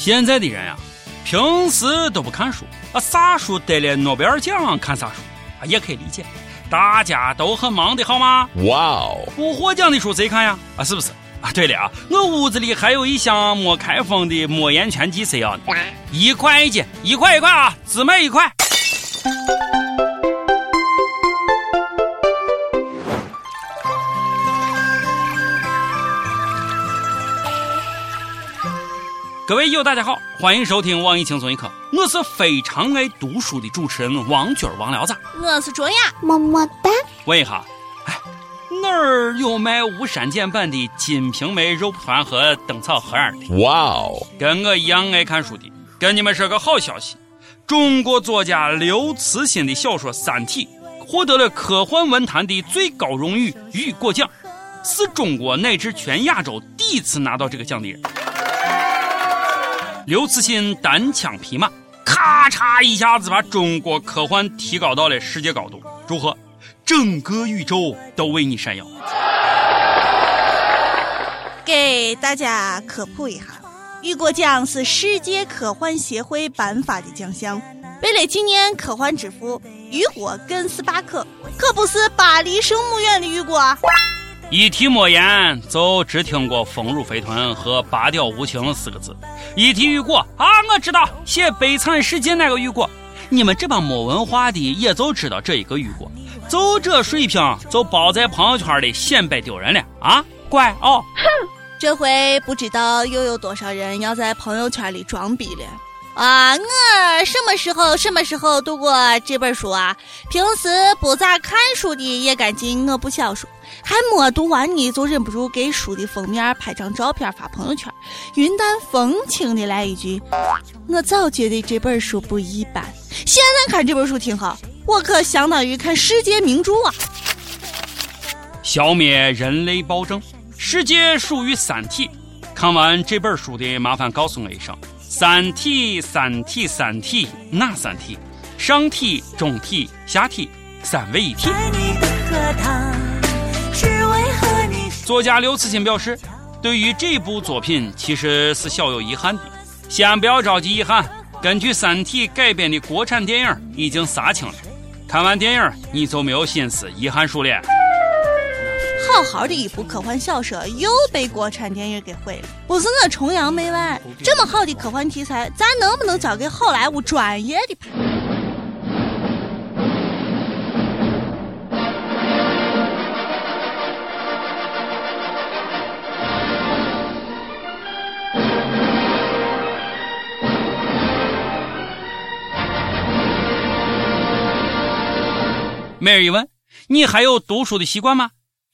现在的人呀，平时都不看书啊，啥书得了诺贝尔奖看啥书啊，也可以理解。大家都很忙的好吗？哇哦！不获奖的书谁看呀？啊，是不是？啊，对了啊，我屋子里还有一箱没开封的莫言全集，谁要呢？一块一斤，一块一块啊，只卖一块。各位友，大家好，欢迎收听网易轻松一刻，我是非常爱读书的主持人王军王聊子，我是卓雅，么么哒。问一下，哎，哪儿有卖无删减版的《金瓶梅》肉蒲团和灯草盒儿的？哇哦，跟我一样爱看书的，跟你们说个好消息，中国作家刘慈欣的小说《三体》获得了科幻文坛的最高荣誉雨果奖，是中国乃至全亚洲第一次拿到这个奖的人。刘慈欣单枪匹马，咔嚓一下子把中国科幻提高到了世界高度。祝贺，整个宇宙都为你闪耀！给大家科普一下，雨果奖是世界科幻协会颁发的奖项。为了纪念科幻之父雨果·跟斯巴克，可不是巴黎圣母院的雨果。一提莫言，就只听过“丰乳肥臀”和“拔掉无情”四个字。一提雨果啊，我知道写《悲惨世界》那个雨果。你们这帮没文化的，也就知道这一个雨果，就这水平，就包在朋友圈里显摆丢人了啊！乖哦，哼，这回不知道又有多少人要在朋友圈里装逼了。啊，我什么时候什么时候读过这本书啊？平时不咋看书的也赶紧我不小书，还没读完呢，就忍不住给书的封面拍张照片发朋友圈，云淡风轻的来一句：“我早觉得这本书不一般，现在看这本书挺好，我可相当于看世界名著啊！”消灭人类暴政，世界属于三体。看完这本书的，麻烦告诉我一声。三体，三体，三体，哪三体？上体、中体、下体，三位一体。作家刘慈欣表示，对于这部作品其实是小有遗憾的。先不要着急遗憾，根据《三体》改编的国产电影已经杀青了。看完电影，你就没有心思遗憾书了。好好的一部科幻小说又被国产电影给毁了，不是我崇洋媚外，这么好的科幻题材，咱能不能交给好莱坞专业的拍？每日一问：你还有读书的习惯吗？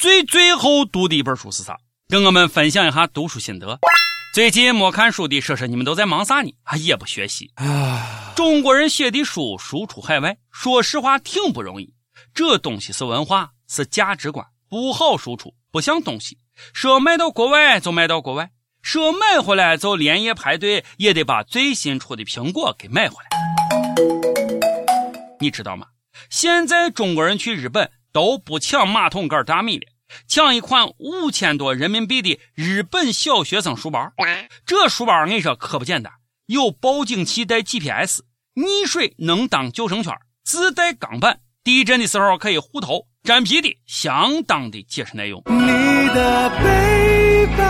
最最后读的一本书是啥？跟我们分享一下读书心得。最近没看书的，说说你们都在忙啥呢？啊，也不学习啊。中国人写的书输出海外，说实话挺不容易。这东西是文化，是价值观，不好输出，不像东西。说卖到国外就卖到国外，说买回来就连夜排队，也得把最新出的苹果给买回来。你知道吗？现在中国人去日本都不抢马桶盖大米了。抢一款五千多人民币的日本小学生书包，这书包我跟你说可不简单，有报警器带 GPS，溺水能当救生圈，自带钢板，地震的时候可以护头，真皮的，相当的结实耐用。你的背包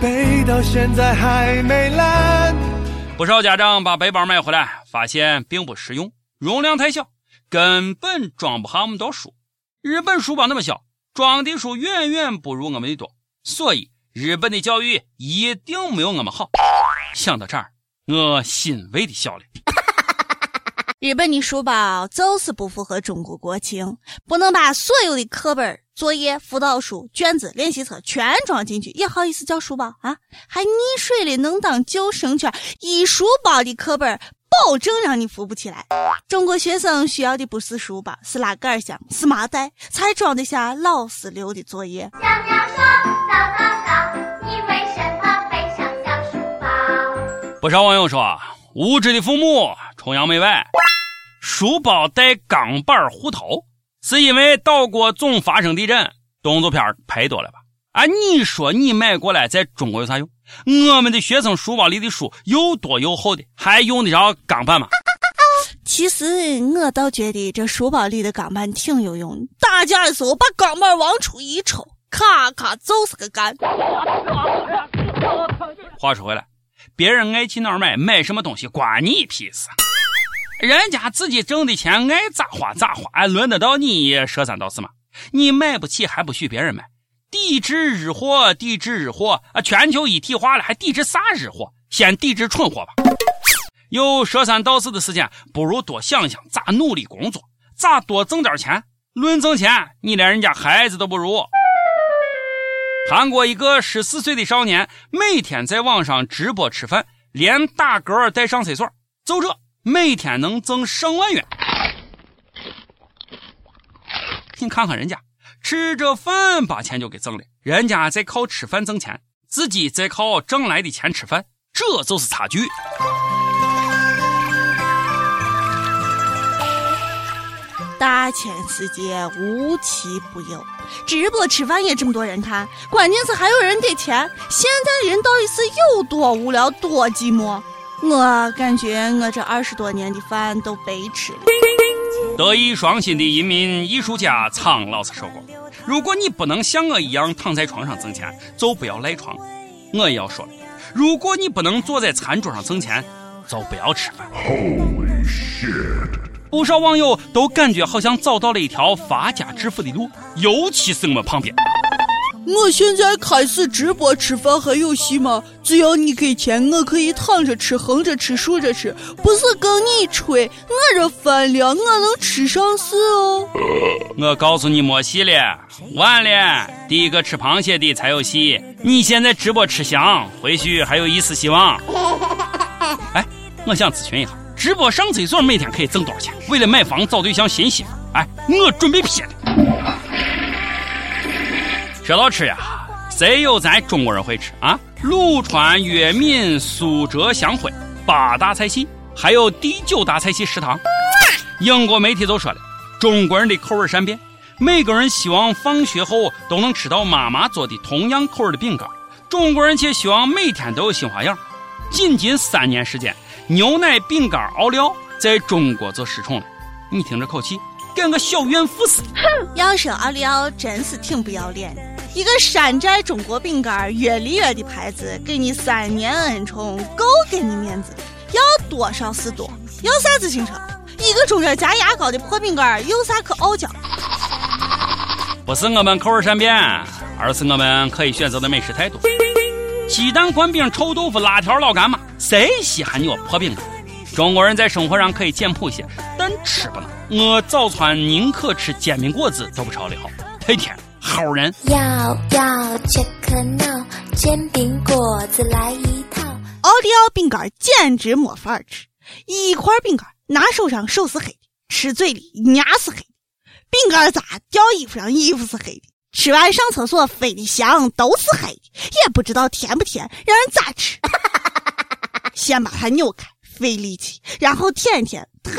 背到现在还没烂。不少家长把背包买回来，发现并不实用，容量太小，根本装不下那么多书。日本书包那么小，装的书远远不如我们的多，所以日本的教育一定没有我们好。想到这儿，我欣慰的笑了。日本的书包就是不符合中国国情，不能把所有的课本、作业、辅导书、卷子、练习册全装进去，也好意思叫书包啊？还溺水了能当救生圈？一书包的课本。保证让你扶不起来。中国学生需要的不是书包，是拉杆箱，是麻袋，才装得下老师留的作业。小鸟说：“早早早，你为什么背上小书包？”不少网友说，无知的父母崇洋媚外，书包带钢板护头，是因为岛国总发生地震，动作片拍多了吧？啊，你说你买过来在中国有啥用？我们的学生书包里的书又多又厚的，还用得着钢板吗？其实我倒觉得这书包里的钢板挺有用的。打架的时候把钢板往出一抽，咔咔就是个干。话说回来，别人爱去哪儿买，买什么东西关你屁事？人家自己挣的钱爱咋花咋花，轮得到你说三道四吗？你买不起还不许别人买？抵制日货，抵制日货啊！全球一体化了，还抵制啥日货？先抵制蠢货吧。有说三道四的时间，不如多想想咋努力工作，咋多挣点钱。论挣钱，你连人家孩子都不如。韩国一个十四岁的少年，每天在网上直播吃饭，连打嗝带上厕所，就这每天能挣上万元。你看看人家吃着饭把钱就给挣了，人家在靠吃饭挣钱，自己在靠挣来的钱吃饭，这就是差距。大千世界无奇不有，直播吃饭也这么多人看，关键是还有人给钱。现在人到底是有多无聊，多寂寞？我感觉我这二十多年的饭都白吃了。德艺双馨的一名艺术家苍老师说过：“如果你不能像我一样躺在床上挣钱，就不要赖床。”我也要说了，如果你不能坐在餐桌上挣钱，就不要吃饭。不少网友都感觉好像找到了一条发家致富的路，尤其是我们旁边。我现在开始直播吃饭还有戏吗？只要你给钱，我可以躺着吃、横着吃、竖着吃，不是跟你吹。我这饭量，我能吃上市哦。我告诉你没戏了，晚了。第一个吃螃蟹的才有戏。你现在直播吃翔，回去还有一丝希望。哎，我想咨询一下，直播上厕所每天可以挣多少钱？为了买房、找对象、新媳妇，哎，我准备撇了。说到吃呀，谁有咱中国人会吃啊？鲁川粤闽苏浙湘徽八大菜系，还有第九大菜系食堂。英国媒体都说了，中国人的口味善变，每个人希望放学后都能吃到妈妈做的同样口味的饼干。中国人却希望每天都有新花样。仅仅三年时间，牛奶饼干奥利奥在中国就失宠了。你听这口气，跟个小怨妇似的。哼要说奥利奥真是挺不要脸的。一个山寨中国饼干越里越的牌子，给你三年恩宠，够给你面子。要多少是多，要啥自行车？一个中间夹牙膏的破饼干，有啥可傲娇？不是我们口味善变，而是我们可以选择的美食太多。鸡蛋灌饼、臭豆腐、辣条、老干妈，谁稀罕你破饼干？中国人在生活上可以简朴些，但吃不能。我早餐宁可吃煎饼果子，都不朝里好，太甜。好人，要要切克闹煎饼果子来一套。奥利奥饼干简直没法吃，一块饼干拿手上手是黑的，吃嘴里牙是黑的。饼干渣掉衣服上衣服是黑的，吃完上厕所飞的香都是黑的，也不知道甜不甜，让人咋吃？先把它扭开。费力气，然后舔一舔，太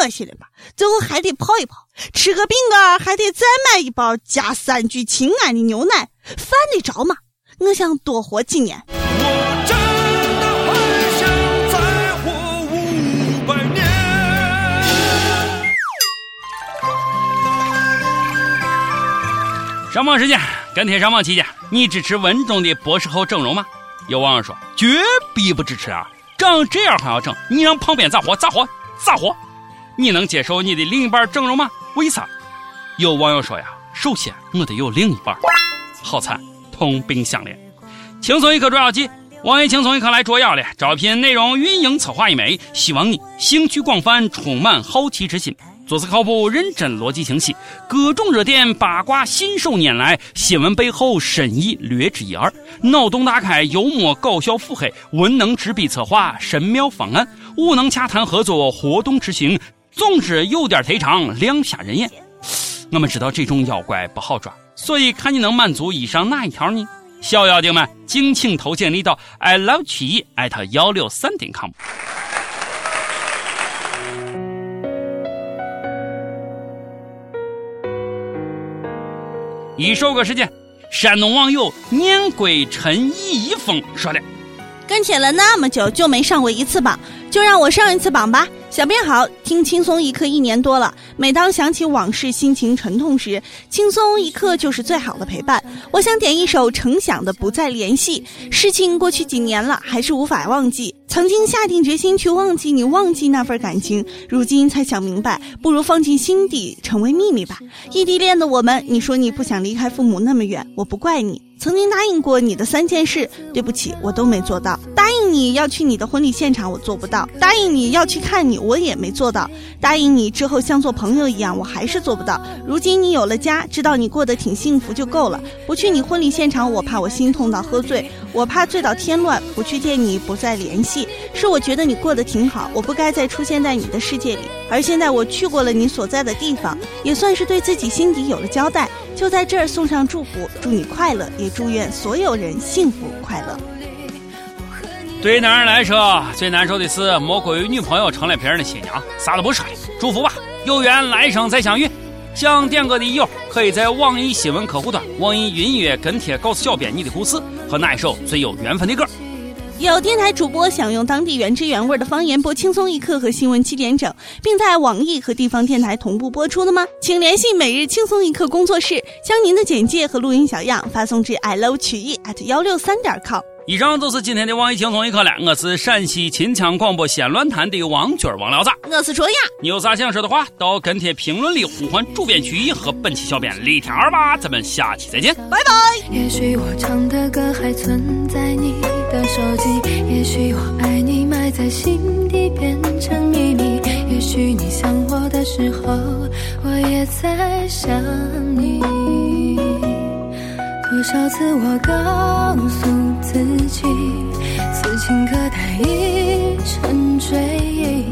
恶心了吧！最后还得泡一泡，吃个饼干还得再买一包加三聚氰胺的牛奶，犯得着吗？我想多活几年。我真的很想再活五百年。上榜时间，跟帖上榜期间，你支持文中的博士后整容吗？有网友说，绝逼不支持啊！长这样还要整？你让旁边咋活？咋活？咋活？你能接受你的另一半整容吗？为啥？有网友说呀，首先我得有另一半。好惨，同病相怜。轻松一刻捉妖记，网易轻松一刻来捉妖了。招聘内容运营策划一枚，希望你兴趣广泛，充满好奇之心。做事靠谱、认真、逻辑清晰，各种热点八卦信手拈来，新闻背后深意略知一二，脑洞大开、幽默搞笑、腹黑、文能执笔策划神妙方案，武能洽谈合作活动执行，总之有点忒长，亮瞎人眼。我们知道这种妖怪不好抓，所以看你能满足以上哪一条呢？小妖精们，敬请投简历到 i love 曲艺艾特幺六三点 com。一首歌时间，山东网友年归陈一峰说的：“跟帖了那么久，就没上过一次榜，就让我上一次榜吧。”小编好，听轻松一刻一年多了，每当想起往事，心情沉痛时，轻松一刻就是最好的陪伴。我想点一首程响的《不再联系》，事情过去几年了，还是无法忘记。曾经下定决心去忘记你，忘记那份感情，如今才想明白，不如放进心底，成为秘密吧。异地恋的我们，你说你不想离开父母那么远，我不怪你。曾经答应过你的三件事，对不起，我都没做到。答应你要去你的婚礼现场，我做不到；答应你要去看你，我也没做到；答应你之后像做朋友一样，我还是做不到。如今你有了家，知道你过得挺幸福就够了。不去你婚礼现场，我怕我心痛到喝醉，我怕醉到添乱。不去见你，不再联系，是我觉得你过得挺好，我不该再出现在你的世界里。而现在我去过了你所在的地方，也算是对自己心底有了交代。就在这儿送上祝福，祝你快乐，也祝愿所有人幸福快乐。对于男人来说，最难受的是莫过于女朋友成了别人的新娘，啥都不说了，祝福吧，有缘来生再相遇。想点歌的友可以在网易新闻客户端、网易云音乐跟帖告诉小编你的故事和那一首最有缘分的歌。有电台主播想用当地原汁原味的方言播《轻松一刻》和新闻七点整，并在网易和地方电台同步播出的吗？请联系每日轻松一刻工作室，将您的简介和录音小样发送至 i love 曲艺 at 幺六三点 com。以上就是今天的网易轻松一刻了，我是陕西秦腔广播西安论坛的王军王聊子，我是卓雅。你有啥想说的话，到跟帖评论里呼唤主编曲艺和本期小编李天二吧，咱们下期再见，拜拜。也许我唱的歌还存在你。的手机，也许我爱你埋在心底变成秘密，也许你想我的时候，我也在想你。多少次我告诉自己此情可待已成追忆。